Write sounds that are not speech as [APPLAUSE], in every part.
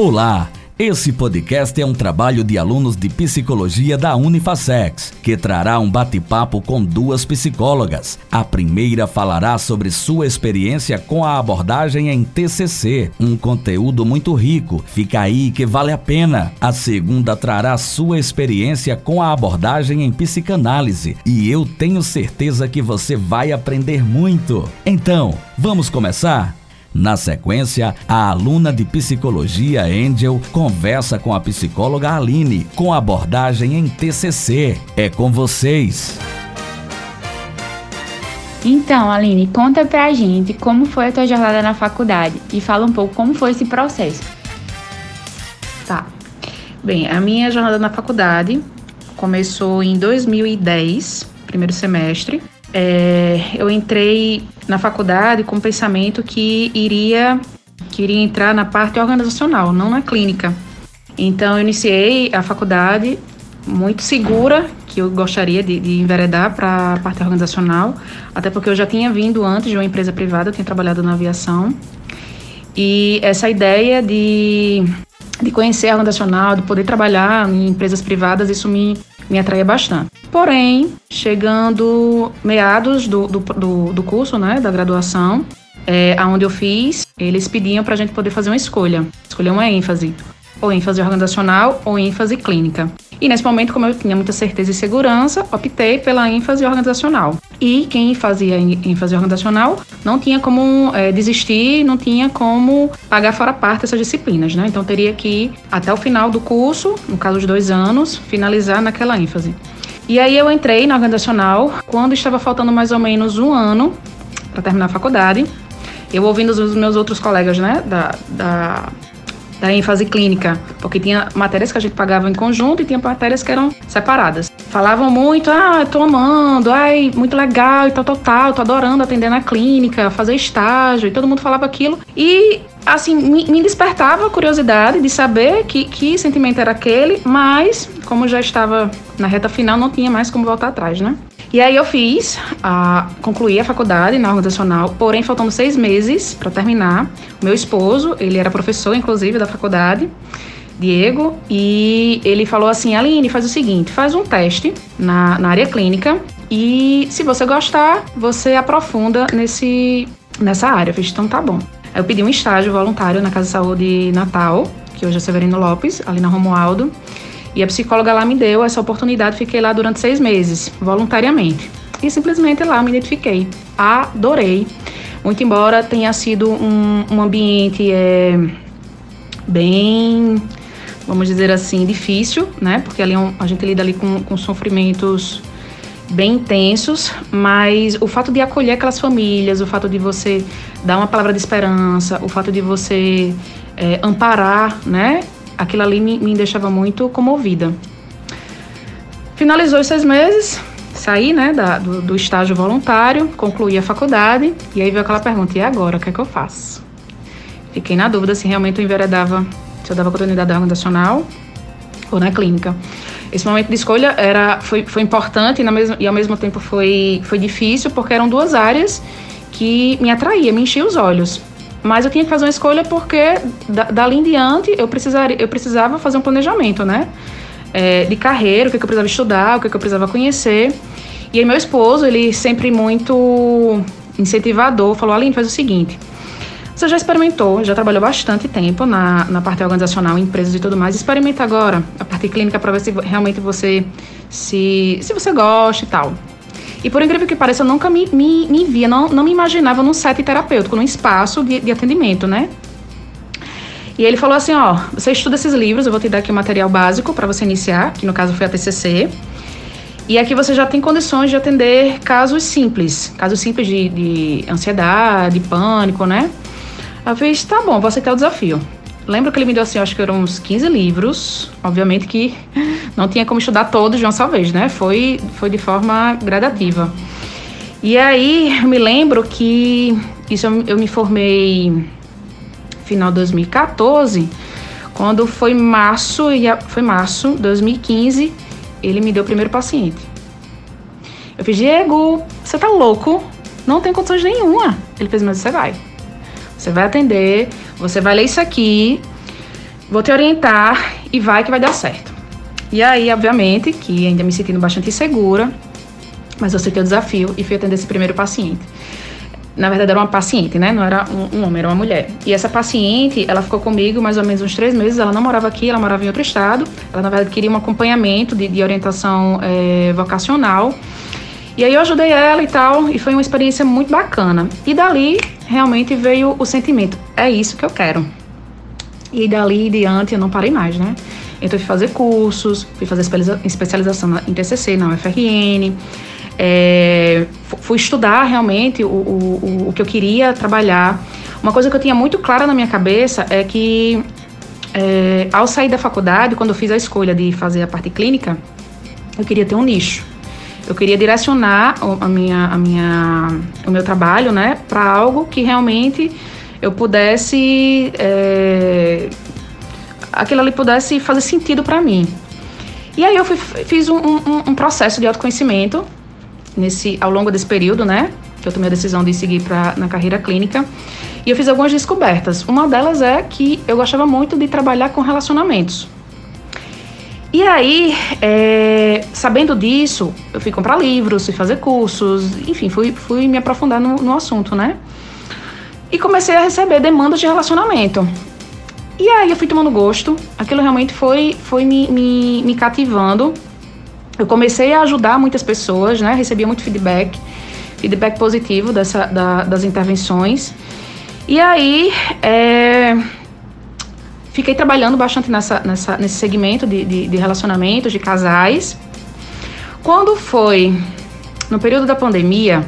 Olá! Esse podcast é um trabalho de alunos de psicologia da Unifacex, que trará um bate-papo com duas psicólogas. A primeira falará sobre sua experiência com a abordagem em TCC, um conteúdo muito rico. Fica aí que vale a pena. A segunda trará sua experiência com a abordagem em psicanálise, e eu tenho certeza que você vai aprender muito. Então, vamos começar? Na sequência, a aluna de psicologia Angel conversa com a psicóloga Aline com abordagem em TCC. É com vocês. Então, Aline, conta pra gente como foi a tua jornada na faculdade e fala um pouco como foi esse processo. Tá. Bem, a minha jornada na faculdade começou em 2010, primeiro semestre. É, eu entrei na faculdade com o pensamento que iria, que iria entrar na parte organizacional, não na clínica. Então, eu iniciei a faculdade muito segura que eu gostaria de, de enveredar para a parte organizacional, até porque eu já tinha vindo antes de uma empresa privada, eu tinha trabalhado na aviação. E essa ideia de, de conhecer a organizacional, de poder trabalhar em empresas privadas, isso me, me atraía bastante. Porém, chegando meados do, do, do, do curso, né, da graduação, é, aonde eu fiz, eles pediam para a gente poder fazer uma escolha, escolher uma ênfase, ou ênfase organizacional ou ênfase clínica. E nesse momento, como eu tinha muita certeza e segurança, optei pela ênfase organizacional. E quem fazia ênfase organizacional não tinha como é, desistir, não tinha como pagar fora parte essas disciplinas, né? Então teria que até o final do curso, no caso de dois anos, finalizar naquela ênfase. E aí eu entrei na organizacional quando estava faltando mais ou menos um ano para terminar a faculdade. Eu ouvindo os meus outros colegas, né, da, da da ênfase clínica, porque tinha matérias que a gente pagava em conjunto e tinha matérias que eram separadas. Falavam muito, ah, tô amando, ai, muito legal e tal, tal, tal, tô adorando atender na clínica, fazer estágio, e todo mundo falava aquilo. E, assim, me, despertava a curiosidade de saber que, que sentimento era aquele, mas, como já estava na reta final, não tinha mais como voltar atrás, né? E aí eu fiz, a, concluí a faculdade na organizacional, porém faltando seis meses para terminar. O meu esposo, ele era professor, inclusive, da faculdade, Diego, e ele falou assim, Aline, faz o seguinte, faz um teste na, na área clínica e se você gostar, você aprofunda nesse, nessa área. Eu fiz, então tá bom. Aí eu pedi um estágio voluntário na Casa de Saúde Natal, que hoje é Severino Lopes, ali na Romualdo. E a psicóloga lá me deu essa oportunidade, fiquei lá durante seis meses, voluntariamente. E simplesmente lá me identifiquei. Adorei. Muito embora tenha sido um, um ambiente é, bem, vamos dizer assim, difícil, né? Porque ali é a gente lida ali com, com sofrimentos bem intensos, mas o fato de acolher aquelas famílias, o fato de você dar uma palavra de esperança, o fato de você é, amparar, né, aquilo ali me, me deixava muito comovida. Finalizou os seis meses, saí né, da, do, do, estágio voluntário, concluí a faculdade e aí veio aquela pergunta: e agora? O que é que eu faço? Fiquei na dúvida se realmente eu enveredava, se eu dava continuidade organizacional ou na clínica. Esse momento de escolha era, foi, foi importante e, e ao mesmo tempo foi, foi difícil, porque eram duas áreas que me atraía, me enchia os olhos. Mas eu tinha que fazer uma escolha porque da, dali em diante eu, precisaria, eu precisava fazer um planejamento, né? É, de carreira, o que, que eu precisava estudar, o que, que eu precisava conhecer. E aí meu esposo, ele sempre muito incentivador, falou, Aline, faz o seguinte, você já experimentou, já trabalhou bastante tempo na, na parte organizacional, em empresas e tudo mais, experimenta agora a parte clínica para ver se realmente você se, se você gosta e tal. E por incrível que pareça, eu nunca me, me, me via, não, não me imaginava num set terapêutico, num espaço de, de atendimento, né? E ele falou assim, ó, você estuda esses livros, eu vou te dar aqui o material básico para você iniciar, que no caso foi a TCC. E aqui você já tem condições de atender casos simples, casos simples de, de ansiedade, pânico, né? Eu fiz, tá bom, vou aceitar o desafio. Lembro que ele me deu assim, acho que eram uns 15 livros. Obviamente que [LAUGHS] não tinha como estudar todos de uma só vez, né? Foi, foi de forma gradativa. E aí, me lembro que isso eu, eu me formei final de 2014, quando foi março, foi março de 2015, ele me deu o primeiro paciente. Eu fiz, Diego, você tá louco? Não tem condições nenhuma. Ele fez, mas você vai. Você vai atender, você vai ler isso aqui. vou te orientar e vai que vai dar certo. E aí, obviamente, que ainda me sentindo bastante insegura, mas eu aceitei o desafio e fui atender esse primeiro paciente. Na verdade, era uma paciente, né? Não era um, um, homem, era uma mulher. E essa paciente, ela ficou comigo mais ou menos uns três meses. Ela não morava aqui, ela morava em outro estado. Ela, na verdade, queria um acompanhamento de, de orientação é, vocacional. E aí eu ajudei ela e tal, e foi uma experiência muito bacana. E dali, realmente, veio o sentimento: é isso que eu quero. E dali em diante, eu não parei mais, né? Então, fui fazer cursos, fui fazer especialização em TCC, na UFRN. É, fui estudar realmente o, o, o que eu queria trabalhar. Uma coisa que eu tinha muito clara na minha cabeça é que é, ao sair da faculdade, quando eu fiz a escolha de fazer a parte clínica, eu queria ter um nicho. Eu queria direcionar a minha, a minha, o meu trabalho, né, para algo que realmente eu pudesse, é, aquilo ali pudesse fazer sentido para mim. E aí eu fui, fiz um, um, um processo de autoconhecimento nesse ao longo desse período, né? Que eu tomei a decisão de seguir para na carreira clínica. E eu fiz algumas descobertas. Uma delas é que eu gostava muito de trabalhar com relacionamentos. E aí, é, sabendo disso, eu fui comprar livros, fui fazer cursos, enfim, fui, fui me aprofundar no, no assunto, né? E comecei a receber demandas de relacionamento. E aí eu fui tomando gosto, aquilo realmente foi, foi me, me, me cativando eu comecei a ajudar muitas pessoas, né? Recebia muito feedback, feedback positivo dessa, da, das intervenções. E aí, é, fiquei trabalhando bastante nessa, nessa, nesse segmento de, de, de relacionamentos, de casais. Quando foi no período da pandemia,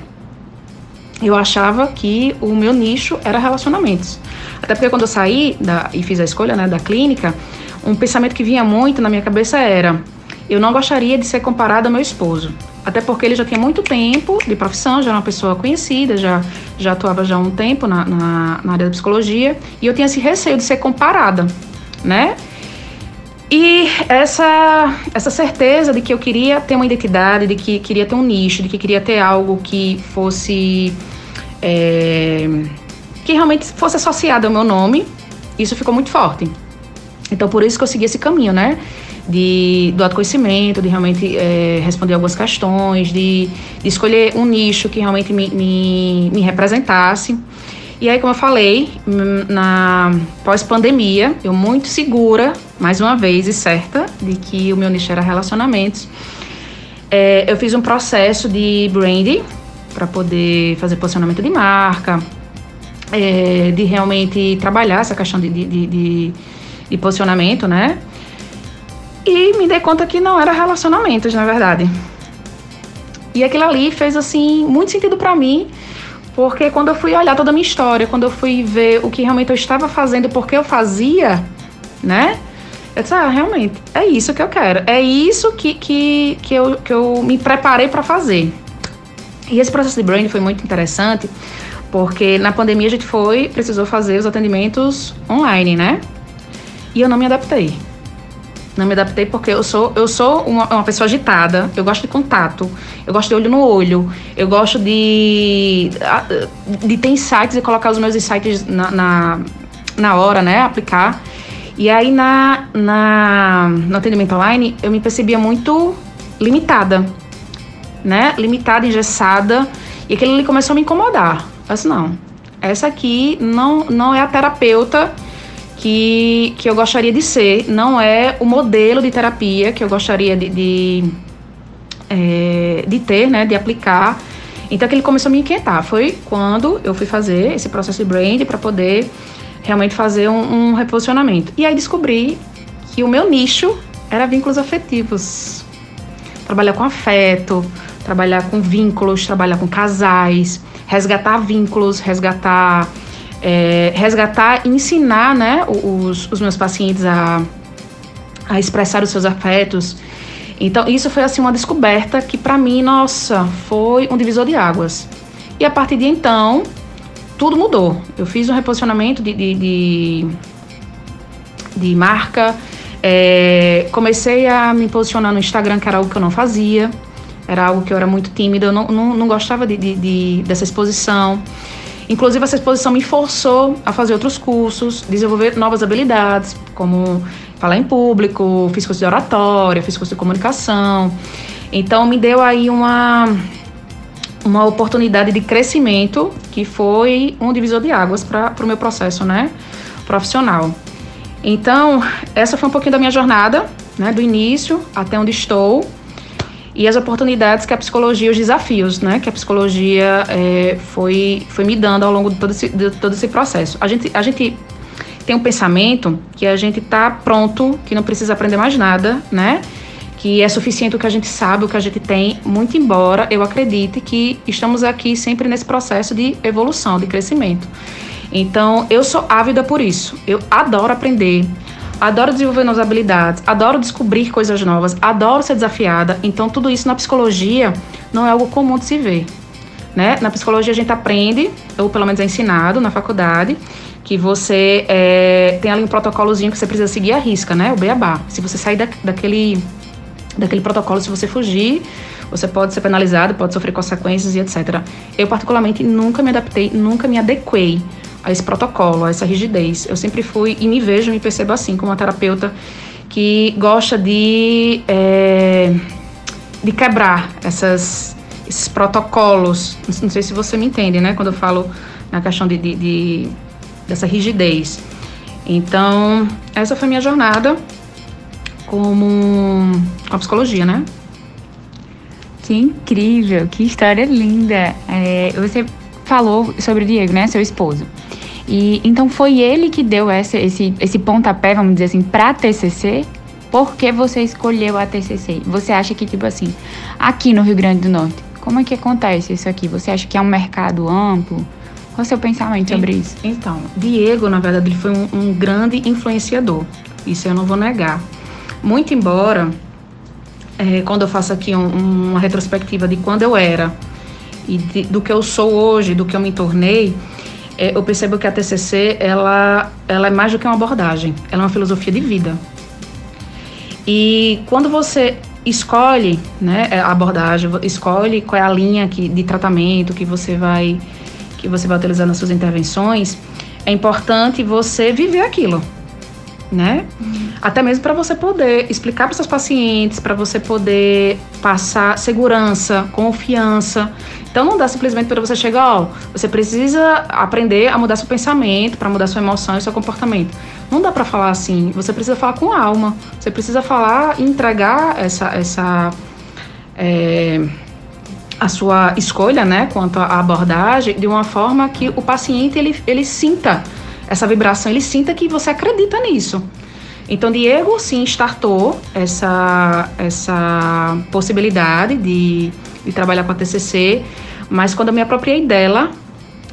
eu achava que o meu nicho era relacionamentos. Até porque quando eu saí da, e fiz a escolha né, da clínica, um pensamento que vinha muito na minha cabeça era: eu não gostaria de ser comparada ao meu esposo. Até porque ele já tinha muito tempo de profissão, já era uma pessoa conhecida, já, já atuava já há um tempo na, na, na área da psicologia, e eu tinha esse receio de ser comparada, né? E essa, essa certeza de que eu queria ter uma identidade, de que queria ter um nicho, de que queria ter algo que fosse. É, que realmente fosse associado ao meu nome, isso ficou muito forte. Então, por isso que eu segui esse caminho, né? De, do autoconhecimento, de realmente é, responder algumas questões, de, de, escolher um nicho que realmente me, me, me representasse. E aí, como eu falei, hum, na pós-pandemia, eu muito segura, mais uma vez, e certa, de que o meu nicho era relacionamentos. É, eu fiz um processo de branding para poder fazer posicionamento de marca, é, de realmente trabalhar essa questão de, de, de, de posicionamento, né? E me dei conta que não era relacionamentos, na verdade. E aquilo ali fez, assim, muito sentido para mim, porque quando eu fui olhar toda a minha história, quando eu fui ver o que realmente eu estava fazendo, porque eu fazia, né? Eu disse, ah, realmente, é isso que eu quero. É isso que, que, que, eu, que eu me preparei para fazer. E esse processo de branding foi muito interessante, porque na pandemia a gente foi, precisou fazer os atendimentos online, né? E eu não me adaptei. Não me adaptei porque eu sou, eu sou uma, uma, pessoa agitada, eu gosto de contato, eu gosto de olho no olho, eu gosto de, de ter insights e colocar os meus insights na, na, na hora, né? Aplicar. E aí na, na, no atendimento online eu me percebia muito limitada, né? Limitada, engessada. E aquilo ali começou a me incomodar. Eu disse, não, essa aqui não, não é a terapeuta que, que eu gostaria de ser, não é o modelo de terapia que eu gostaria de, de, é, de ter, né, de aplicar. Então, que ele começou a me inquietar foi quando eu fui fazer esse processo de brand para poder realmente fazer um, um reposicionamento. E aí descobri que o meu nicho era vínculos afetivos. Trabalhar com afeto, trabalhar com vínculos, trabalhar com casais, resgatar vínculos, resgatar é, resgatar, ensinar né, os, os meus pacientes a, a expressar os seus afetos. Então, isso foi assim uma descoberta que para mim, nossa, foi um divisor de águas. E a partir de então, tudo mudou. Eu fiz um reposicionamento de, de, de, de marca, é, comecei a me posicionar no Instagram, que era algo que eu não fazia, era algo que eu era muito tímida, eu não, não, não gostava de, de, de, dessa exposição. Inclusive, essa exposição me forçou a fazer outros cursos, desenvolver novas habilidades, como falar em público, fiz curso de oratória, fiz curso de comunicação. Então, me deu aí uma, uma oportunidade de crescimento que foi um divisor de águas para o meu processo né, profissional. Então, essa foi um pouquinho da minha jornada, né, do início até onde estou e as oportunidades que a psicologia, os desafios, né, que a psicologia é, foi, foi me dando ao longo de todo esse, de todo esse processo. A gente, a gente tem um pensamento que a gente está pronto, que não precisa aprender mais nada, né? Que é suficiente o que a gente sabe, o que a gente tem, muito embora eu acredite que estamos aqui sempre nesse processo de evolução, de crescimento. Então, eu sou ávida por isso. Eu adoro aprender, adoro desenvolver novas habilidades, adoro descobrir coisas novas, adoro ser desafiada. Então, tudo isso na psicologia não é algo comum de se ver. Né? Na psicologia a gente aprende, ou pelo menos é ensinado na faculdade, que você é, tem ali um protocolozinho que você precisa seguir a risca, né? O beabá. Se você sair da, daquele, daquele protocolo, se você fugir, você pode ser penalizado, pode sofrer consequências e etc. Eu, particularmente, nunca me adaptei, nunca me adequei a esse protocolo, a essa rigidez. Eu sempre fui e me vejo, me percebo assim, como uma terapeuta que gosta de, é, de quebrar essas, esses protocolos. Não sei se você me entende, né? Quando eu falo na questão de, de, de dessa rigidez. Então, essa foi minha jornada como a psicologia, né? Que incrível, que história linda. É, você falou sobre o Diego, né, seu esposo. E então foi ele que deu essa, esse, esse pontapé, vamos dizer assim, para a TCC. Por que você escolheu a TCC? Você acha que tipo assim, aqui no Rio Grande do Norte, como é que acontece isso aqui? Você acha que é um mercado amplo? Qual é o seu pensamento sobre isso? Então, Diego, na verdade, ele foi um, um grande influenciador. Isso eu não vou negar. Muito embora, é, quando eu faço aqui um, uma retrospectiva de quando eu era e de, do que eu sou hoje, do que eu me tornei, é, eu percebo que a TCC ela, ela é mais do que uma abordagem, ela é uma filosofia de vida. E quando você escolhe né, a abordagem, escolhe qual é a linha que, de tratamento que você vai que você vai utilizar nas suas intervenções, é importante você viver aquilo, né? Uhum. Até mesmo para você poder explicar para seus pacientes, para você poder passar segurança, confiança. Então não dá simplesmente para você chegar, ó, você precisa aprender a mudar seu pensamento, para mudar sua emoção e seu comportamento. Não dá para falar assim. Você precisa falar com alma. Você precisa falar e entregar essa essa é, a sua escolha, né, quanto à abordagem, de uma forma que o paciente ele, ele sinta essa vibração, ele sinta que você acredita nisso. Então, Diego sim startou essa, essa possibilidade de, de trabalhar com a TCC, mas quando eu me apropriei dela,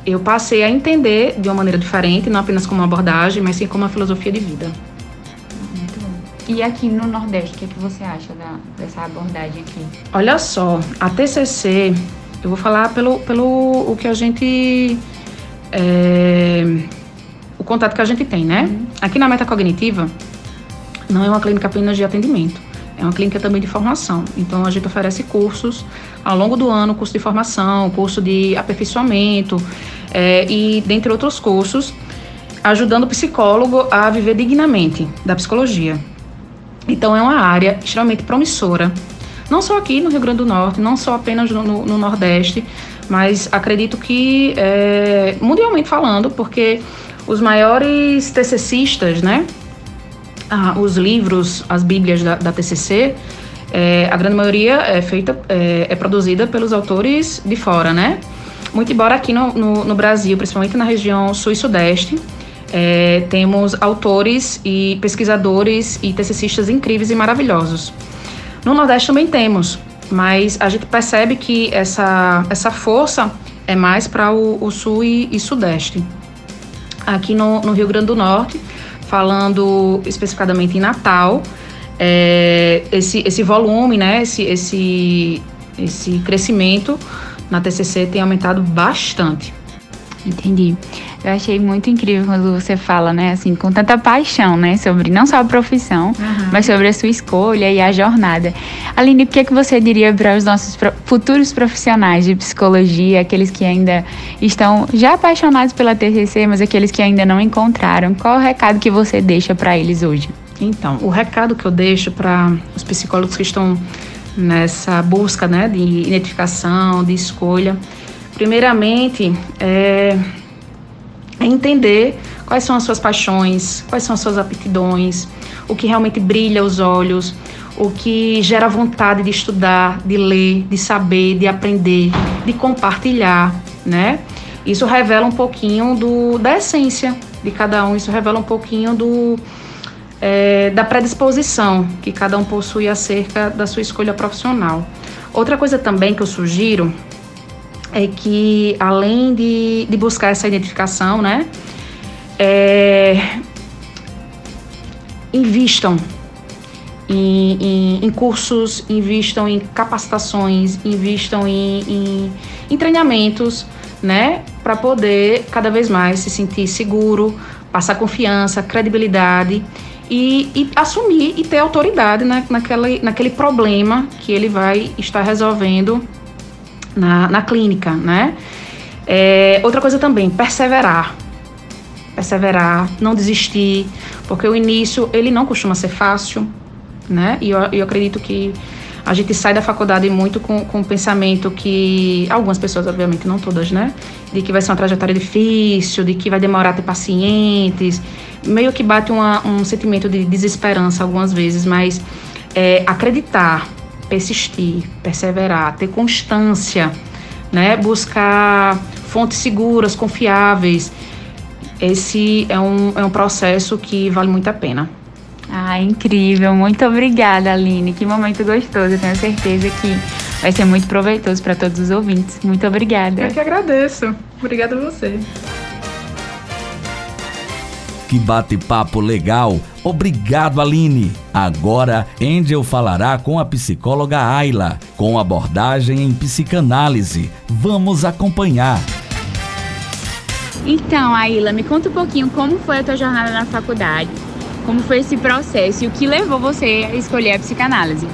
eu passei a entender de uma maneira diferente, não apenas como uma abordagem, mas sim como uma filosofia de vida. Muito bom. E aqui no Nordeste, o que, é que você acha da, dessa abordagem aqui? Olha só, a TCC, eu vou falar pelo, pelo o que a gente. É, contato que a gente tem, né? Uhum. Aqui na metacognitiva, não é uma clínica apenas de atendimento, é uma clínica também de formação. Então a gente oferece cursos ao longo do ano, curso de formação, curso de aperfeiçoamento é, e dentre outros cursos, ajudando o psicólogo a viver dignamente da psicologia. Então é uma área extremamente promissora, não só aqui no Rio Grande do Norte, não só apenas no, no, no Nordeste, mas acredito que é, mundialmente falando, porque os maiores TCCistas, né, ah, os livros, as bíblias da, da TCC, é, a grande maioria é feita, é, é, produzida pelos autores de fora, né? Muito embora aqui no, no, no Brasil, principalmente na região sul e sudeste, é, temos autores e pesquisadores e TCCistas incríveis e maravilhosos. No Nordeste também temos, mas a gente percebe que essa, essa força é mais para o, o, Sul e, e Sudeste. Aqui no, no Rio Grande do Norte, falando especificadamente em Natal, é, esse, esse volume, né, esse, esse, esse crescimento na TCC tem aumentado bastante. Entendi. Eu achei muito incrível quando você fala, né, assim, com tanta paixão, né, sobre não só a profissão, uhum. mas sobre a sua escolha e a jornada. Aline, o que, é que você diria para os nossos futuros profissionais de psicologia, aqueles que ainda estão já apaixonados pela TCC, mas aqueles que ainda não encontraram? Qual o recado que você deixa para eles hoje? Então, o recado que eu deixo para os psicólogos que estão nessa busca né, de identificação, de escolha, primeiramente é, é entender quais são as suas paixões, quais são as suas aptidões, o que realmente brilha os olhos, o que gera vontade de estudar, de ler, de saber, de aprender, de compartilhar, né? Isso revela um pouquinho do, da essência de cada um, isso revela um pouquinho do, é, da predisposição que cada um possui acerca da sua escolha profissional. Outra coisa também que eu sugiro é que, além de, de buscar essa identificação, né, é, invistam em, em, em, cursos, invistam em capacitações, invistam em, em, treinamentos, né, para poder cada vez mais se sentir seguro, passar confiança, credibilidade e, e assumir e ter autoridade na, naquele, naquele problema que ele vai estar resolvendo na, na clínica, né? É, outra coisa também, perseverar. Perseverar, não desistir, porque o início, ele não costuma ser fácil, né? E eu, eu acredito que a gente sai da faculdade muito com, com o pensamento que, algumas pessoas, obviamente, não todas, né? De que vai ser uma trajetória difícil, de que vai demorar a ter pacientes. Meio que bate uma, um sentimento de desesperança algumas vezes, mas é, acreditar, persistir, perseverar, ter constância, né? Buscar fontes seguras, confiáveis. Esse é um, é um processo que vale muito a pena. Ah, incrível. Muito obrigada, Aline. Que momento gostoso. Eu tenho certeza que vai ser muito proveitoso para todos os ouvintes. Muito obrigada. Eu que agradeço. Obrigada a você. Que bate-papo legal. Obrigado, Aline. Agora, Angel falará com a psicóloga Ayla, com abordagem em psicanálise. Vamos acompanhar. Então, Ayla, me conta um pouquinho como foi a tua jornada na faculdade como foi esse processo e o que levou você a escolher a psicanálise?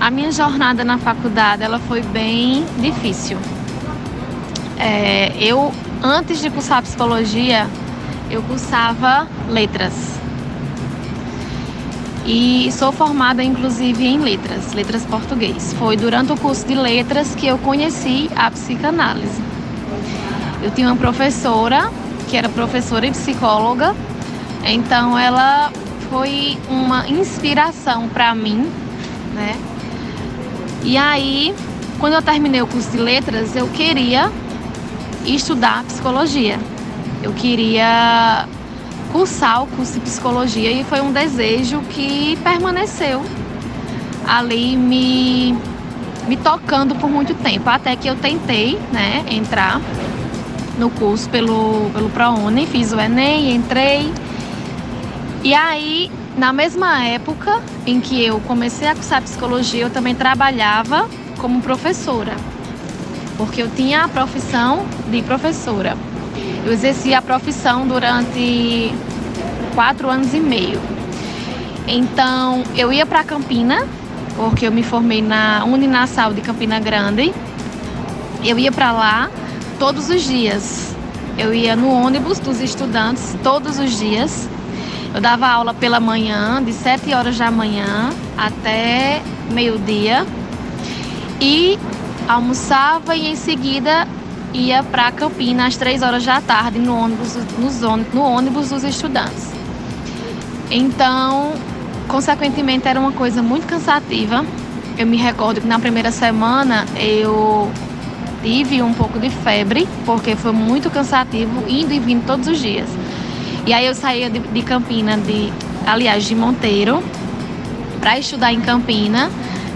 A minha jornada na faculdade ela foi bem difícil. É, eu, antes de cursar psicologia, eu cursava letras. E sou formada inclusive em letras, letras português. Foi durante o curso de letras que eu conheci a psicanálise. Eu tinha uma professora que era professora e psicóloga então ela foi uma inspiração para mim, né? E aí, quando eu terminei o curso de letras, eu queria estudar psicologia. Eu queria cursar o curso de psicologia e foi um desejo que permaneceu ali me me tocando por muito tempo, até que eu tentei, né, entrar no curso pelo pelo ProUni, fiz o ENEM, entrei e aí, na mesma época em que eu comecei a cursar psicologia, eu também trabalhava como professora, porque eu tinha a profissão de professora. Eu exerci a profissão durante quatro anos e meio. Então, eu ia para Campina, porque eu me formei na Uninasal de Campina Grande. Eu ia para lá todos os dias. Eu ia no ônibus dos estudantes todos os dias eu dava aula pela manhã, de 7 horas da manhã até meio-dia. E almoçava e em seguida ia para Campina às 3 horas da tarde no ônibus, no ônibus dos estudantes. Então, consequentemente, era uma coisa muito cansativa. Eu me recordo que na primeira semana eu tive um pouco de febre, porque foi muito cansativo, indo e vindo todos os dias. E aí eu saía de, de Campina, de, aliás, de Monteiro, para estudar em Campina,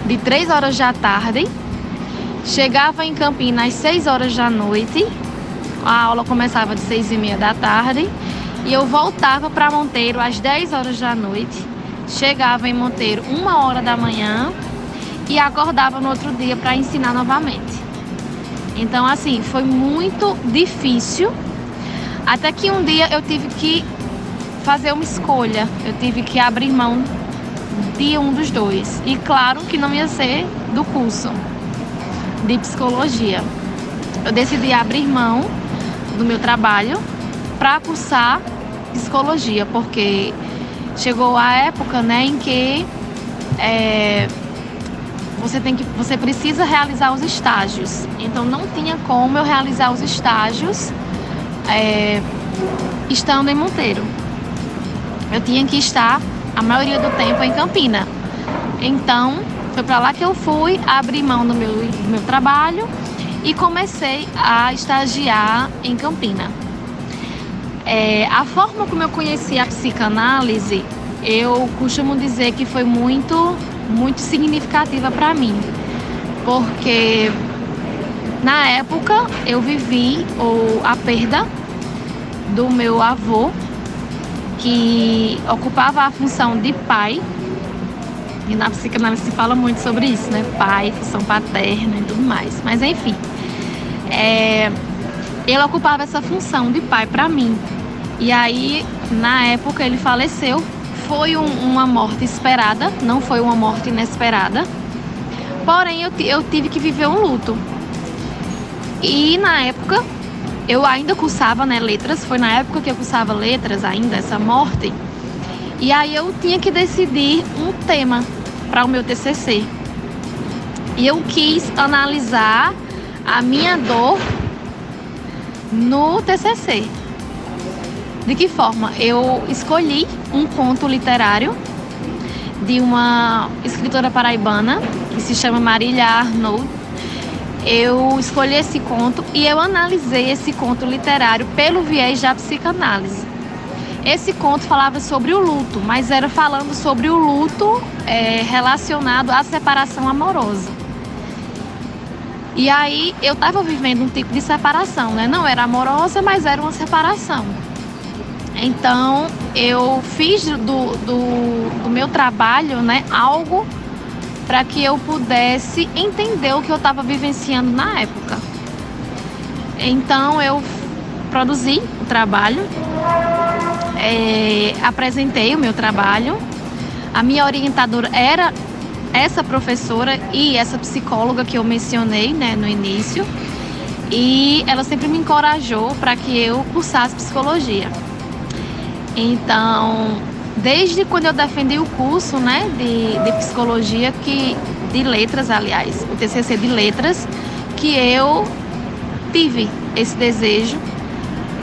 de 3 horas da tarde. Chegava em Campina às 6 horas da noite. A aula começava de 6 e meia da tarde. E eu voltava para Monteiro às 10 horas da noite. Chegava em Monteiro uma hora da manhã e acordava no outro dia para ensinar novamente. Então, assim, foi muito difícil. Até que um dia eu tive que fazer uma escolha. Eu tive que abrir mão de um dos dois. E claro que não ia ser do curso de psicologia. Eu decidi abrir mão do meu trabalho para cursar psicologia, porque chegou a época, né, em que é, você tem que, você precisa realizar os estágios. Então não tinha como eu realizar os estágios é, estando em Monteiro. Eu tinha que estar a maioria do tempo em Campina. Então foi para lá que eu fui, abri mão do meu, do meu trabalho e comecei a estagiar em Campina. É, a forma como eu conheci a psicanálise, eu costumo dizer que foi muito, muito significativa para mim, porque na época eu vivi ou, a perda do meu avô, que ocupava a função de pai, e na psicanálise se fala muito sobre isso, né? Pai, função paterna e tudo mais. Mas enfim, é, ele ocupava essa função de pai para mim. E aí, na época, ele faleceu. Foi um, uma morte esperada, não foi uma morte inesperada. Porém, eu, eu tive que viver um luto. E na época, eu ainda cursava né, letras, foi na época que eu cursava letras ainda, essa morte. E aí eu tinha que decidir um tema para o meu TCC. E eu quis analisar a minha dor no TCC. De que forma? Eu escolhi um conto literário de uma escritora paraibana que se chama Marília Arnold. Eu escolhi esse conto e eu analisei esse conto literário pelo viés da psicanálise. Esse conto falava sobre o luto, mas era falando sobre o luto é, relacionado à separação amorosa. E aí eu estava vivendo um tipo de separação, né? Não era amorosa, mas era uma separação. Então eu fiz do, do, do meu trabalho, né, algo para que eu pudesse entender o que eu estava vivenciando na época. Então eu produzi o trabalho, é, apresentei o meu trabalho. A minha orientadora era essa professora e essa psicóloga que eu mencionei né, no início. E ela sempre me encorajou para que eu cursasse psicologia. Então, desde quando eu defendi o curso né, de, de psicologia, que, de letras, aliás, o TCC de letras, que eu tive esse desejo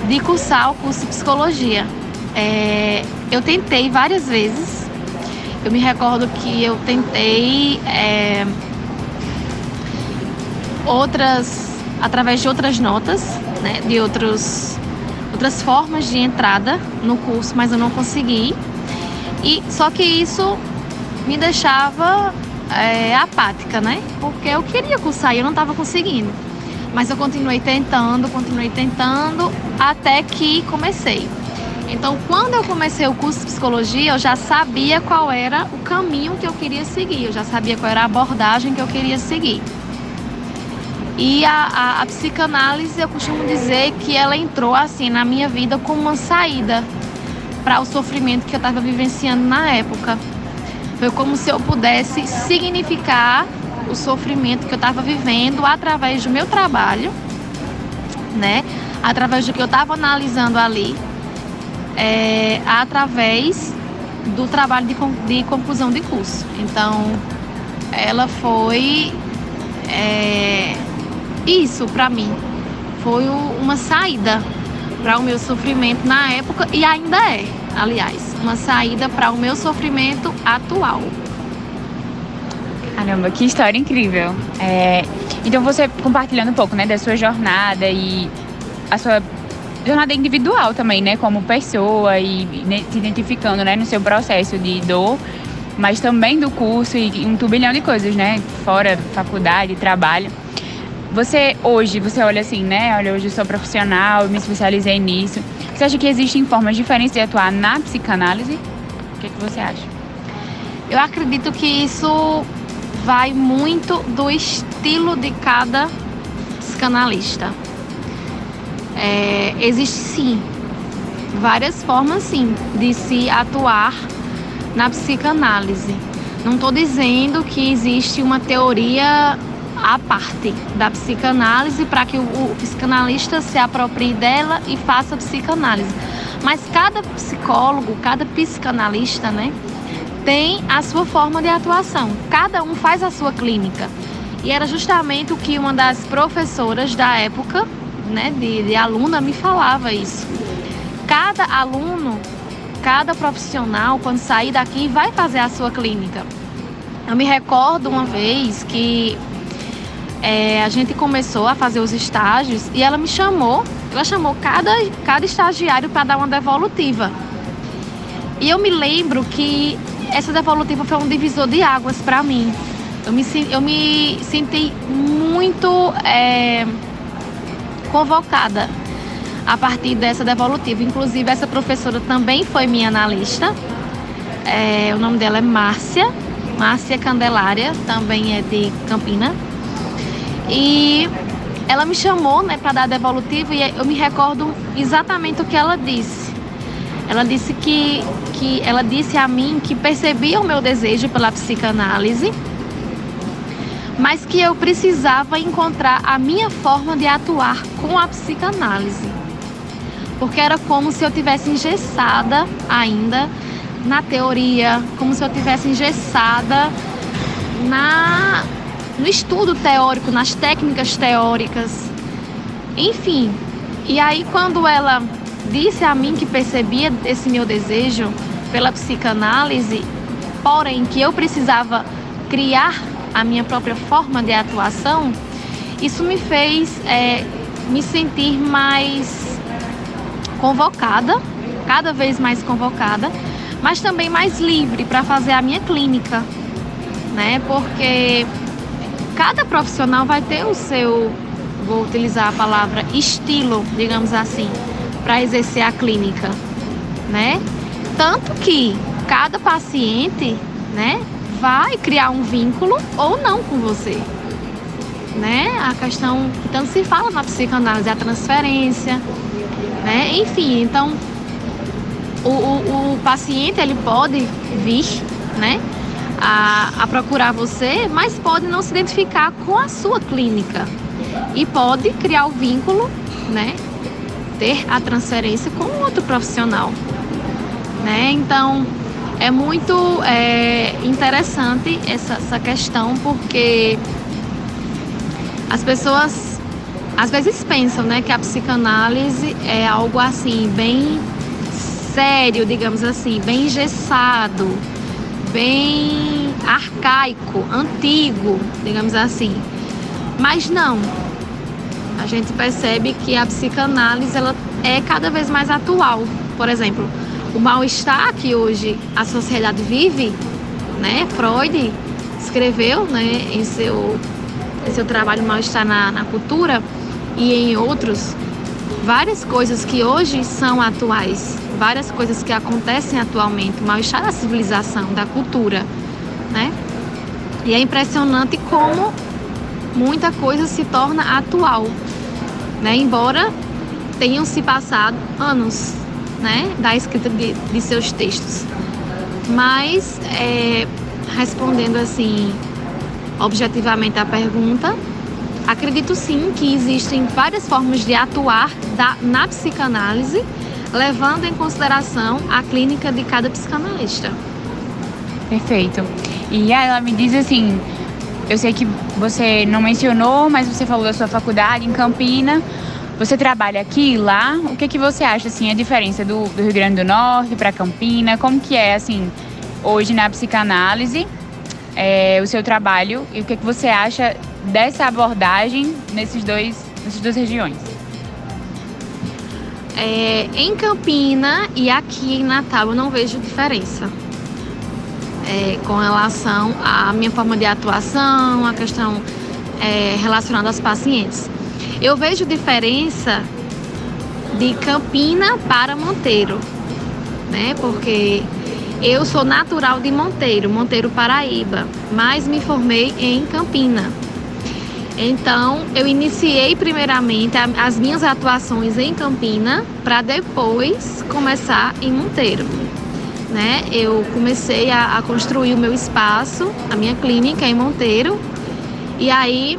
de cursar o curso de psicologia. É, eu tentei várias vezes, eu me recordo que eu tentei é, outras, através de outras notas, né, de outros, outras formas de entrada no curso, mas eu não consegui. E só que isso me deixava é, apática, né? Porque eu queria cursar e eu não estava conseguindo. Mas eu continuei tentando, continuei tentando, até que comecei. Então, quando eu comecei o curso de psicologia, eu já sabia qual era o caminho que eu queria seguir, eu já sabia qual era a abordagem que eu queria seguir. E a, a, a psicanálise, eu costumo dizer que ela entrou assim na minha vida como uma saída para o sofrimento que eu estava vivenciando na época. Foi como se eu pudesse significar o sofrimento que eu estava vivendo através do meu trabalho, né? Através do que eu estava analisando ali é, através do trabalho de, de, conclusão de curso. Então, ela foi é, isso para mim. Foi uma saída para o meu sofrimento na época e ainda é, aliás, uma saída para o meu sofrimento atual. Caramba, que história incrível. É, então você compartilhando um pouco, né, da sua jornada e a sua jornada individual também, né? Como pessoa e se identificando, né? No seu processo de dor, mas também do curso e um turbilhão de coisas, né? Fora faculdade, trabalho. Você hoje, você olha assim, né? Olha, hoje eu sou profissional, me especializei nisso. Você acha que existem formas diferentes de atuar na psicanálise? O que, é que você acha? Eu acredito que isso vai muito do estilo de cada psicanalista? É, existe sim várias formas sim de se atuar na psicanálise. Não estou dizendo que existe uma teoria à parte da psicanálise para que o, o psicanalista se aproprie dela e faça psicanálise. Mas cada psicólogo, cada psicanalista, né, tem a sua forma de atuação. Cada um faz a sua clínica. E era justamente o que uma das professoras da época, né, de, de aluna, me falava isso. Cada aluno, cada profissional, quando sair daqui, vai fazer a sua clínica. Eu me recordo uma vez que é, a gente começou a fazer os estágios e ela me chamou, ela chamou cada, cada estagiário para dar uma devolutiva. E eu me lembro que essa devolutiva foi um divisor de águas para mim. Eu me, eu me senti muito é, convocada a partir dessa devolutiva. Inclusive, essa professora também foi minha analista. É, o nome dela é Márcia, Márcia Candelária, também é de Campina. E ela me chamou né, para dar devolutiva e eu me recordo exatamente o que ela disse. Ela disse que, que ela disse a mim que percebia o meu desejo pela psicanálise, mas que eu precisava encontrar a minha forma de atuar com a psicanálise. Porque era como se eu tivesse engessada ainda na teoria, como se eu tivesse engessada na no estudo teórico, nas técnicas teóricas, enfim. E aí, quando ela disse a mim que percebia esse meu desejo pela psicanálise, porém que eu precisava criar a minha própria forma de atuação, isso me fez é, me sentir mais convocada, cada vez mais convocada, mas também mais livre para fazer a minha clínica, né? Porque cada profissional vai ter o seu, vou utilizar a palavra estilo, digamos assim, para exercer a clínica, né? Tanto que cada paciente, né, vai criar um vínculo ou não com você, né? A questão que tanto se fala na psicanálise, a transferência, né? Enfim, então o, o, o paciente ele pode vir, né? a, a procurar você, mas pode não se identificar com a sua clínica e pode criar o vínculo, né? Ter a transferência com outro profissional, né? Então é muito é, interessante essa, essa questão porque as pessoas às vezes pensam, né, que a psicanálise é algo assim bem sério, digamos assim, bem engessado, bem arcaico, antigo, digamos assim. Mas não. A gente percebe que a psicanálise ela é cada vez mais atual. Por exemplo, o mal-estar que hoje a sociedade vive, né? Freud escreveu, né, em seu, em seu trabalho Mal-estar na, na cultura e em outros várias coisas que hoje são atuais, várias coisas que acontecem atualmente, o mal-estar da civilização, da cultura, né? E é impressionante como muita coisa se torna atual, né? Embora tenham se passado anos, né, da escrita de, de seus textos, mas é, respondendo assim objetivamente a pergunta, Acredito sim que existem várias formas de atuar da, na psicanálise, levando em consideração a clínica de cada psicanalista. Perfeito. E ela me diz assim, eu sei que você não mencionou, mas você falou da sua faculdade em Campina. Você trabalha aqui e lá. O que que você acha assim a diferença do, do Rio Grande do Norte para Campina? Como que é assim hoje na psicanálise é, o seu trabalho e o que que você acha dessa abordagem nesses dois, nessas duas regiões? É, em Campina e aqui em Natal eu não vejo diferença é, com relação à minha forma de atuação, a questão é, relacionada aos pacientes. Eu vejo diferença de Campina para Monteiro, né? Porque eu sou natural de Monteiro, Monteiro Paraíba, mas me formei em Campina. Então, eu iniciei primeiramente as minhas atuações em Campina para depois começar em Monteiro. Né? Eu comecei a, a, construir o meu espaço, a minha clínica em Monteiro. E aí,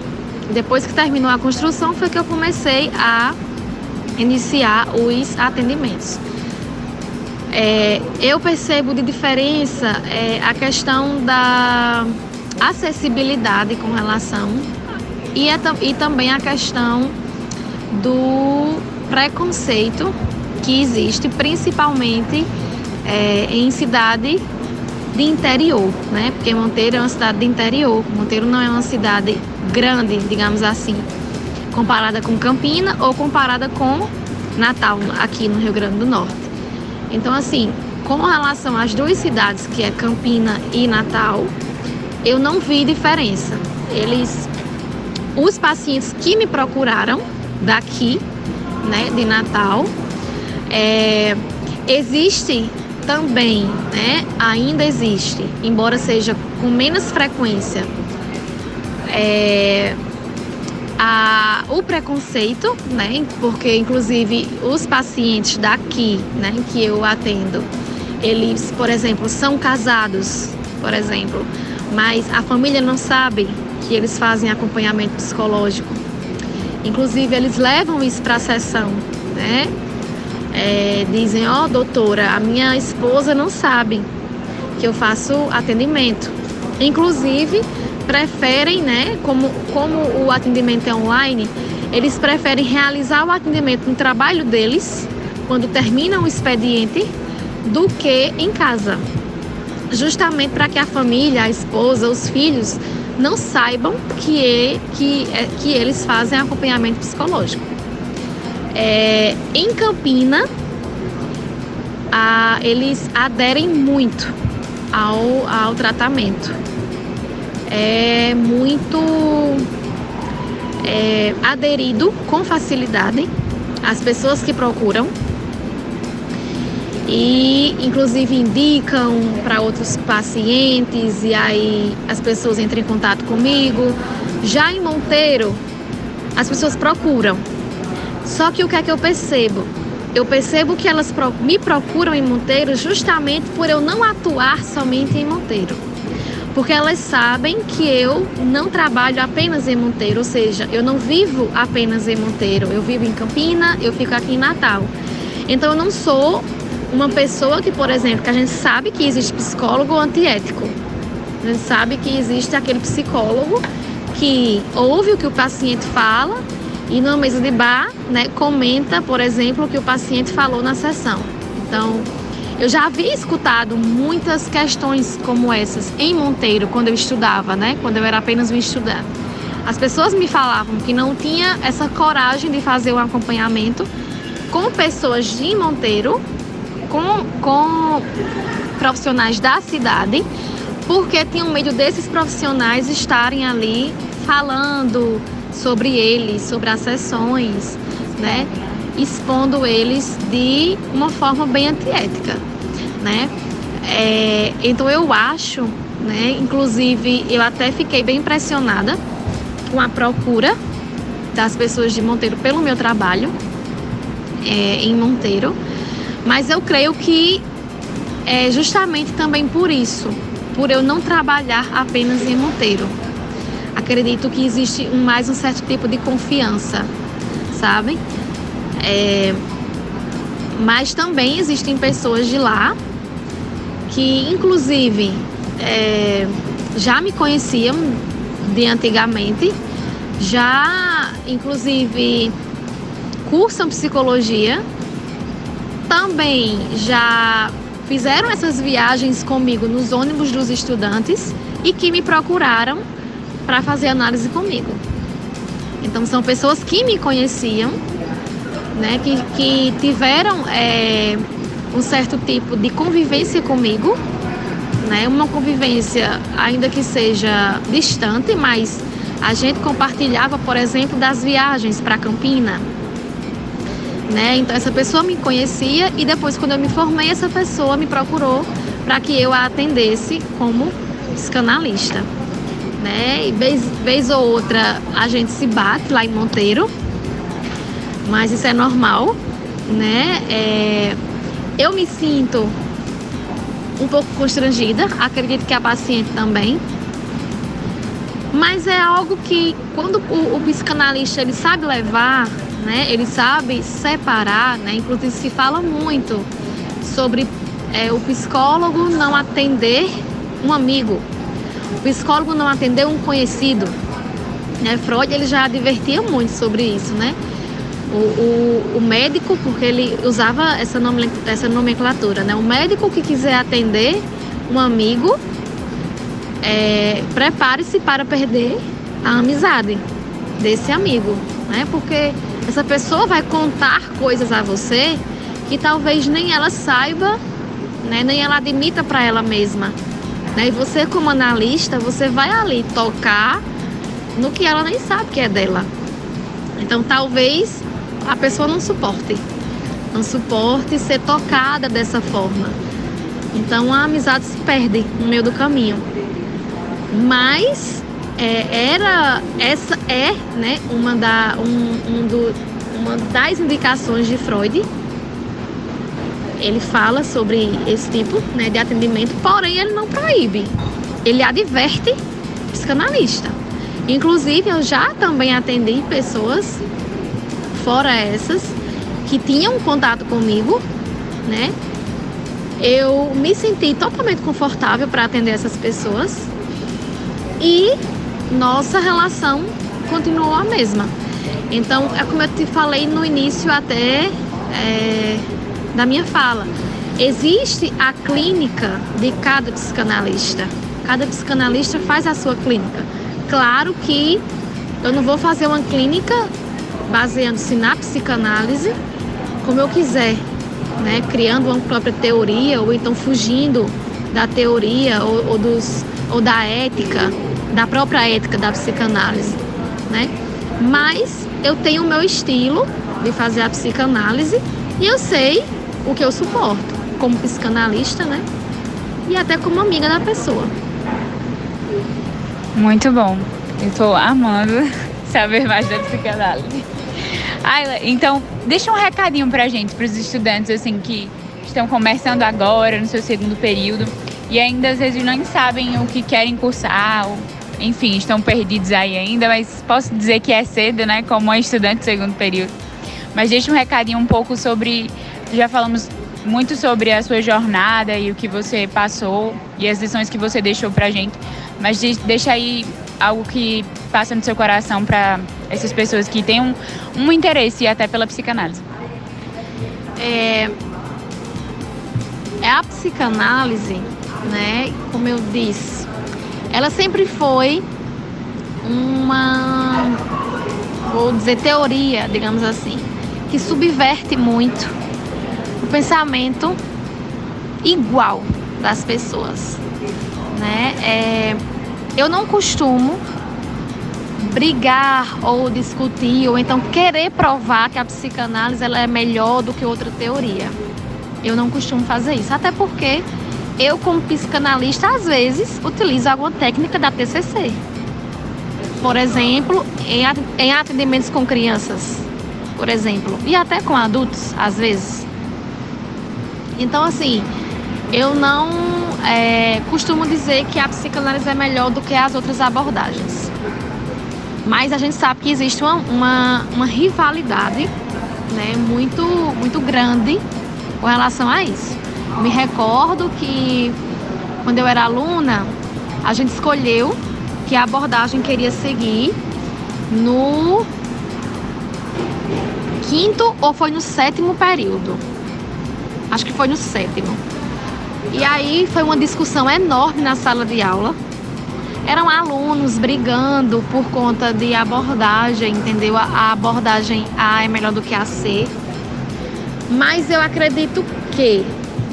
depois que terminou a construção, foi que eu comecei a iniciar os atendimentos. É, eu percebo de diferença é, a questão da acessibilidade com relação e, é, e também a questão do preconceito que existe principalmente é, em cidade de interior, né? Porque Monteiro é uma cidade de interior, Monteiro não é uma cidade grande, digamos assim, comparada com Campina ou comparada com Natal, aqui no Rio Grande do Norte. Então, assim, com relação às duas cidades, que é Campina e Natal, eu não vi diferença. Eles, os pacientes que me procuraram daqui, né, de Natal, é, existe também, né, ainda existe, embora seja com menos frequência, é, a, o preconceito, né? Porque inclusive os pacientes daqui, né, que eu atendo, eles, por exemplo, são casados, por exemplo, mas a família não sabe que eles fazem acompanhamento psicológico. Inclusive eles levam isso para a sessão, né? É, dizem, ó, oh, doutora, a minha esposa não sabe que eu faço atendimento. Inclusive, preferem, né, como, como o atendimento é online, eles preferem realizar o atendimento no trabalho deles, quando terminam o expediente, do que em casa. Justamente para que a família, a esposa, os filhos não saibam que, que, é, que eles fazem acompanhamento psicológico. É, em Campina, a, eles aderem muito ao, ao tratamento é muito é, aderido com facilidade às pessoas que procuram e inclusive indicam para outros pacientes e aí as pessoas entram em contato comigo. Já em Monteiro, as pessoas procuram. Só que o que é que eu percebo? Eu percebo que elas me procuram em Monteiro justamente por eu não atuar somente em Monteiro porque elas sabem que eu não trabalho apenas em Monteiro, ou seja, eu não vivo apenas em Monteiro, eu vivo em Campina, eu fico aqui em Natal. Então eu não sou uma pessoa que, por exemplo, que a gente sabe que existe psicólogo antiético. A gente sabe que existe aquele psicólogo que ouve o que o paciente fala e numa mesa de bar, né, comenta, por exemplo, o que o paciente falou na sessão. Então, eu já havia escutado muitas questões como essas em Monteiro, quando eu estudava, né? Quando eu era apenas um estudante. As pessoas me falavam que não tinha essa coragem de fazer um acompanhamento com pessoas de Monteiro, com, com profissionais da cidade, porque tinham medo desses profissionais estarem ali falando sobre eles, sobre as sessões, né? Expondo eles de uma forma bem antiética né? É, então eu acho, né? Inclusive eu até fiquei bem impressionada com a procura das pessoas de Monteiro pelo meu trabalho é, em Monteiro, mas eu creio que é justamente também por isso, por eu não trabalhar apenas em Monteiro. Acredito que existe mais um certo tipo de confiança, sabe? É, mas também existem pessoas de lá que inclusive é, já me conheciam de antigamente, já inclusive cursam psicologia, também já fizeram essas viagens comigo nos ônibus dos estudantes e que me procuraram para fazer análise comigo. Então são pessoas que me conheciam, né, que, que tiveram é, um certo tipo de convivência comigo, né? Uma convivência ainda que seja distante, mas a gente compartilhava, por exemplo, das viagens para Campina, né? Então essa pessoa me conhecia e depois quando eu me formei essa pessoa me procurou para que eu a atendesse como psicanalista. Né? E vez, vez ou outra a gente se bate lá em Monteiro, mas isso é normal, né? É, eu me sinto um pouco constrangida, acredito que a paciente também. Mas é algo que quando o, o psicanalista ele sabe levar, né? Ele sabe separar, né? Inclusive se fala muito sobre é, o psicólogo não atender um amigo, psicólogo não atender um conhecido. Né? Freud ele já advertia muito sobre isso, né? O, o, o, médico, porque ele usava essa, essa nomenclatura, né? O médico que quiser atender um amigo, é, prepare-se para perder a amizade desse amigo, né? Porque essa pessoa vai contar coisas a você que talvez nem ela saiba, né? Nem ela admita para ela mesma. Né? E você, como analista, você vai ali tocar no que ela nem sabe que é dela. Então, talvez a pessoa não suporte, não suporte ser tocada dessa forma. Então, a amizade se perde no meio do caminho. Mas é, era essa é, né, uma da um, um do, uma das indicações de Freud ele fala sobre esse tipo né, de atendimento, porém ele não proíbe. Ele adverte psicanalista. Inclusive, eu já também atendi pessoas, fora essas, que tinham contato comigo, né? Eu me senti totalmente confortável para atender essas pessoas e nossa relação continuou a mesma. Então, é como eu te falei no início até é, da minha fala. Existe a clínica de cada psicanalista. Cada psicanalista faz a sua clínica. Claro que eu não vou fazer uma clínica baseando-se na psicanálise como eu quiser, né? criando uma própria teoria ou então fugindo da teoria ou, ou, dos, ou da ética, da própria ética da psicanálise. Né? Mas eu tenho o meu estilo de fazer a psicanálise e eu sei o que eu suporto, como psicanalista, né? E até como amiga da pessoa. Muito bom. Eu tô amando [LAUGHS] saber mais da psicanálise. Ayla, então, deixa um recadinho pra gente, pros estudantes, assim, que estão começando agora, no seu segundo período, e ainda às vezes não sabem o que querem cursar, ou, enfim, estão perdidos aí ainda, mas posso dizer que é cedo, né, como estudante do segundo período. Mas deixa um recadinho um pouco sobre já falamos muito sobre a sua jornada e o que você passou e as lições que você deixou pra gente. Mas deixa aí algo que passa no seu coração para essas pessoas que têm um, um interesse até pela psicanálise. É, é a psicanálise, né? Como eu disse, ela sempre foi uma, vou dizer, teoria, digamos assim, que subverte muito pensamento igual das pessoas, né? É, eu não costumo brigar ou discutir ou então querer provar que a psicanálise ela é melhor do que outra teoria. Eu não costumo fazer isso, até porque eu como psicanalista às vezes utilizo alguma técnica da TCC. Por exemplo, em atendimentos com crianças, por exemplo, e até com adultos às vezes. Então, assim, eu não é, costumo dizer que a psicanálise é melhor do que as outras abordagens. Mas a gente sabe que existe uma, uma, uma rivalidade né, muito, muito grande com relação a isso. Me recordo que quando eu era aluna, a gente escolheu que a abordagem queria seguir no quinto ou foi no sétimo período acho que foi no sétimo. E aí foi uma discussão enorme na sala de aula. Eram alunos brigando por conta de abordagem, entendeu? A abordagem A é melhor do que a C. Mas eu acredito que,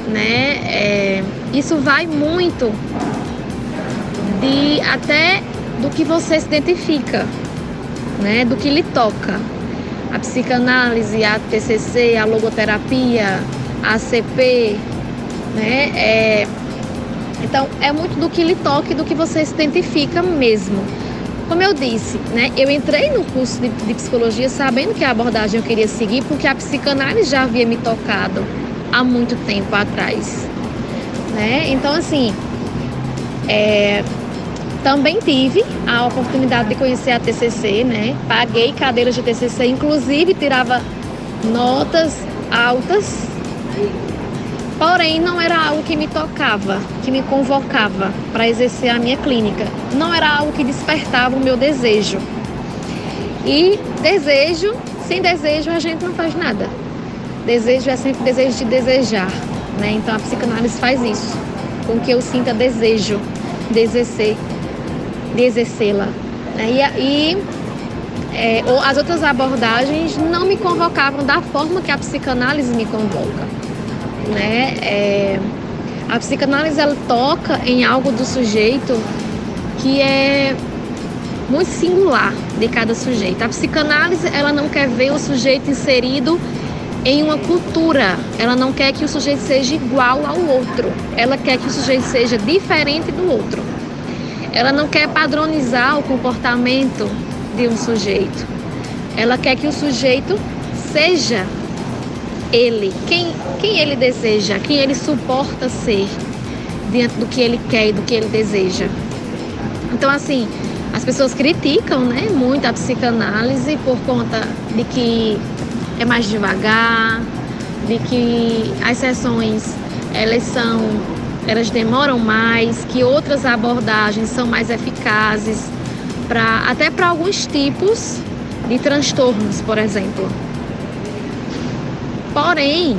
né, é, isso vai muito de até do que você se identifica, né, do que lhe toca. A psicanálise, a TCC, a logoterapia, ACP, né? É, Então, é muito do que lhe toca e do que você se identifica mesmo. Como eu disse, né, eu entrei no curso de, de psicologia sabendo que a abordagem eu queria seguir, porque a psicanálise já havia me tocado há muito tempo atrás. Né? Então, assim, é, também tive a oportunidade de conhecer a TCC, né? Paguei cadeiras de TCC, inclusive tirava notas altas. Porém, não era algo que me tocava, que me convocava para exercer a minha clínica. Não era algo que despertava o meu desejo. E desejo, sem desejo a gente não faz nada. Desejo é sempre desejo de desejar, né? Então a psicanálise faz isso, com que eu sinta desejo de exercer de exercê-la. Né? E, e é, as outras abordagens não me convocavam da forma que a psicanálise me convoca. Né? É, a psicanálise ela toca em algo do sujeito que é muito singular de cada sujeito. A psicanálise ela não quer ver o sujeito inserido em uma cultura. Ela não quer que o sujeito seja igual ao outro. Ela quer que o sujeito seja diferente do outro. Ela não quer padronizar o comportamento de um sujeito. Ela quer que o sujeito seja ele, quem, quem ele deseja, quem ele suporta ser diante do que ele quer e do que ele deseja. Então, assim, as pessoas criticam né, muito a psicanálise por conta de que é mais devagar, de que as sessões elas são elas demoram mais, que outras abordagens são mais eficazes para até para alguns tipos de transtornos, por exemplo. Porém,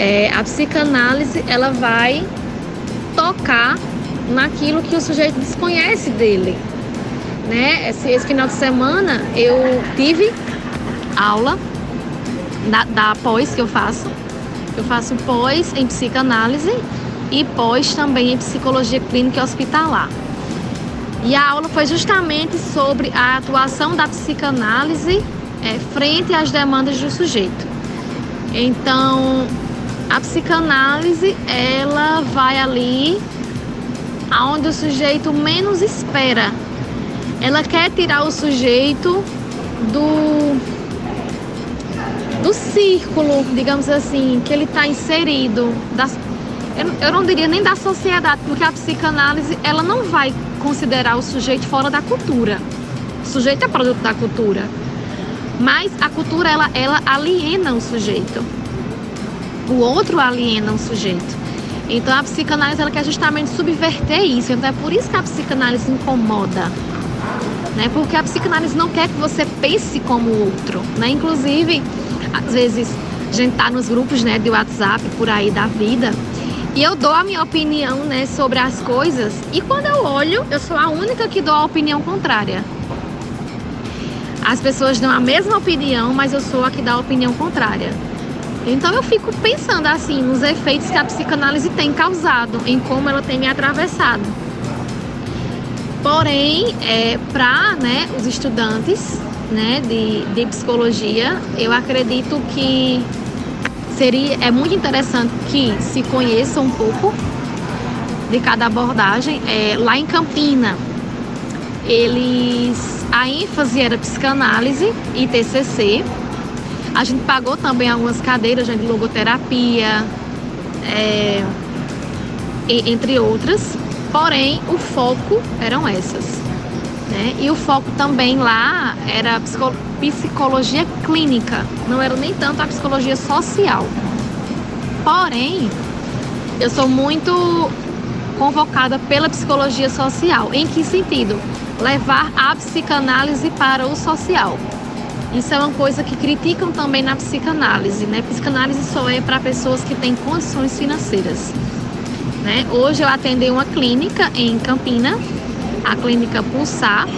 é, a psicanálise ela vai tocar naquilo que o sujeito desconhece dele. Né? Esse, esse final de semana eu tive aula da, da pós que eu faço. Eu faço pós em psicanálise e pós também em psicologia clínica hospitalar. E a aula foi justamente sobre a atuação da psicanálise é, frente às demandas do sujeito. Então, a psicanálise ela vai ali aonde o sujeito menos espera. Ela quer tirar o sujeito do do círculo, digamos assim, que ele está inserido, das, eu não diria nem da sociedade, porque a psicanálise ela não vai considerar o sujeito fora da cultura. O sujeito é produto da cultura. Mas a cultura ela, ela aliena o sujeito. O outro aliena o sujeito. Então a psicanálise ela quer justamente subverter isso. Então é por isso que a psicanálise incomoda. Né? Porque a psicanálise não quer que você pense como o outro. Né? Inclusive, às vezes a gente tá nos grupos né, de WhatsApp por aí da vida e eu dou a minha opinião, né, sobre as coisas. E quando eu olho, eu sou a única que dou a opinião contrária. As pessoas dão a mesma opinião, mas eu sou a que dá a opinião contrária. Então eu fico pensando assim nos efeitos que a psicanálise tem causado, em como ela tem me atravessado. Porém, é, para né, os estudantes né, de, de psicologia, eu acredito que seria é muito interessante que se conheça um pouco de cada abordagem. É, lá em Campina, eles a ênfase era psicanálise e TCC. A gente pagou também algumas cadeiras de logoterapia, é, entre outras. Porém, o foco eram essas. Né? E o foco também lá era psicologia clínica, não era nem tanto a psicologia social. Porém, eu sou muito convocada pela psicologia social. Em que sentido? Levar a psicanálise para o social. Isso é uma coisa que criticam também na psicanálise, né? Psicanálise só é para pessoas que têm condições financeiras. Né? Hoje eu atendi uma clínica em Campina a clínica Pulsar,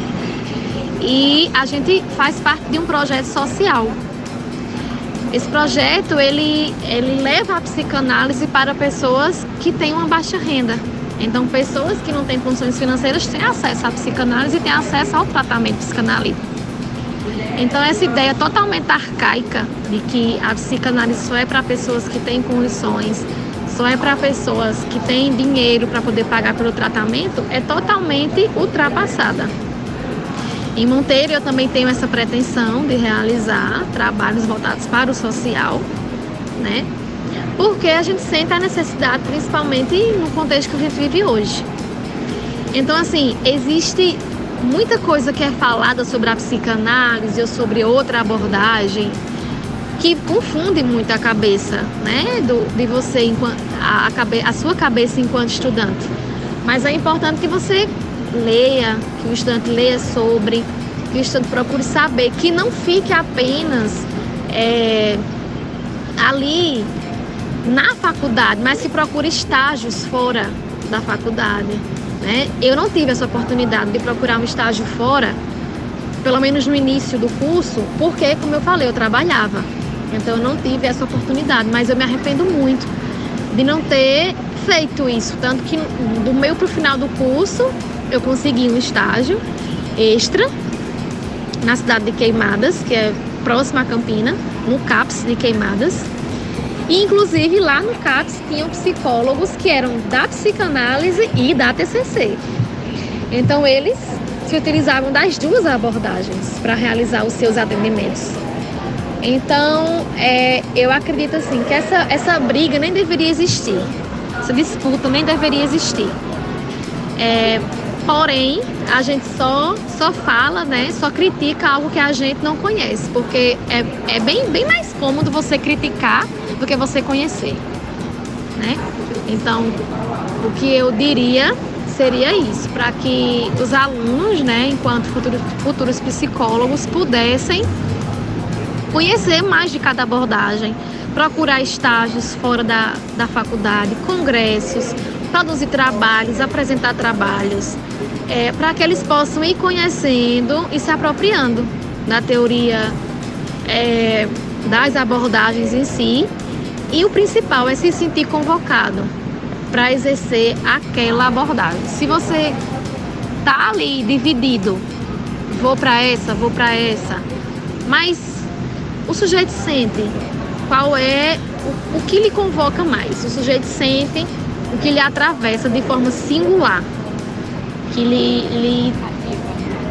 e a gente faz parte de um projeto social. Esse projeto ele, ele leva a psicanálise para pessoas que têm uma baixa renda. Então, pessoas que não têm condições financeiras têm acesso à psicanálise e têm acesso ao tratamento psicanalítico. Então, essa ideia totalmente arcaica de que a psicanálise só é para pessoas que têm condições só é para pessoas que têm dinheiro para poder pagar pelo tratamento é totalmente ultrapassada. Em Monteiro eu também tenho essa pretensão de realizar trabalhos voltados para o social, né? Porque a gente sente a necessidade, principalmente no contexto que a gente vive hoje. Então, assim, existe muita coisa que é falada sobre a psicanálise ou sobre outra abordagem que confunde muito a cabeça, né, do, de você enquanto a, a, sua cabeça enquanto estudante. Mas é importante que você leia, que o estudante leia sobre, que o estudante procure saber, que não fique apenas é, ali na faculdade, mas que procure estágios fora da faculdade. Né? Eu não tive essa oportunidade de procurar um estágio fora, pelo menos no início do curso, porque, como eu falei, eu trabalhava. Então eu não tive essa oportunidade, mas eu me arrependo muito de não ter feito isso. Tanto que do meio para o final do curso eu consegui um estágio extra na cidade de Queimadas, que é próxima a Campina, no CAPS de Queimadas. E, inclusive, lá no CAPS tinham psicólogos que eram da psicanálise e da TCC. Então, eles se utilizavam das duas abordagens para realizar os seus atendimentos. Então, é, eu acredito assim que essa, essa briga nem deveria existir, essa disputa nem deveria existir. É, porém, a gente só, só fala, né, só critica algo que a gente não conhece, porque é, é bem, bem mais cômodo você criticar do que você conhecer, né? Então, o que eu diria seria isso, para que os alunos, né, enquanto futuros, futuros psicólogos, pudessem conhecer mais de cada abordagem, procurar estágios fora da, da faculdade, congressos, produzir trabalhos, apresentar trabalhos, é, para que eles possam ir conhecendo e se apropriando da teoria é, das abordagens em si e o principal é se sentir convocado para exercer aquela abordagem. Se você tá ali dividido, vou para essa, vou para essa, mas o sujeito sente qual é o, o que lhe convoca mais. O sujeito sente o que lhe atravessa de forma singular, que lhe, lhe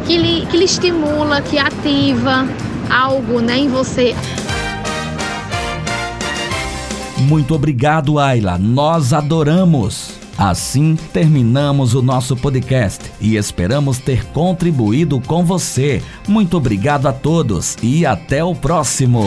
que lhe, que lhe estimula, que ativa algo né, em você. Muito obrigado, Ayla. Nós adoramos. Assim terminamos o nosso podcast e esperamos ter contribuído com você. Muito obrigado a todos e até o próximo.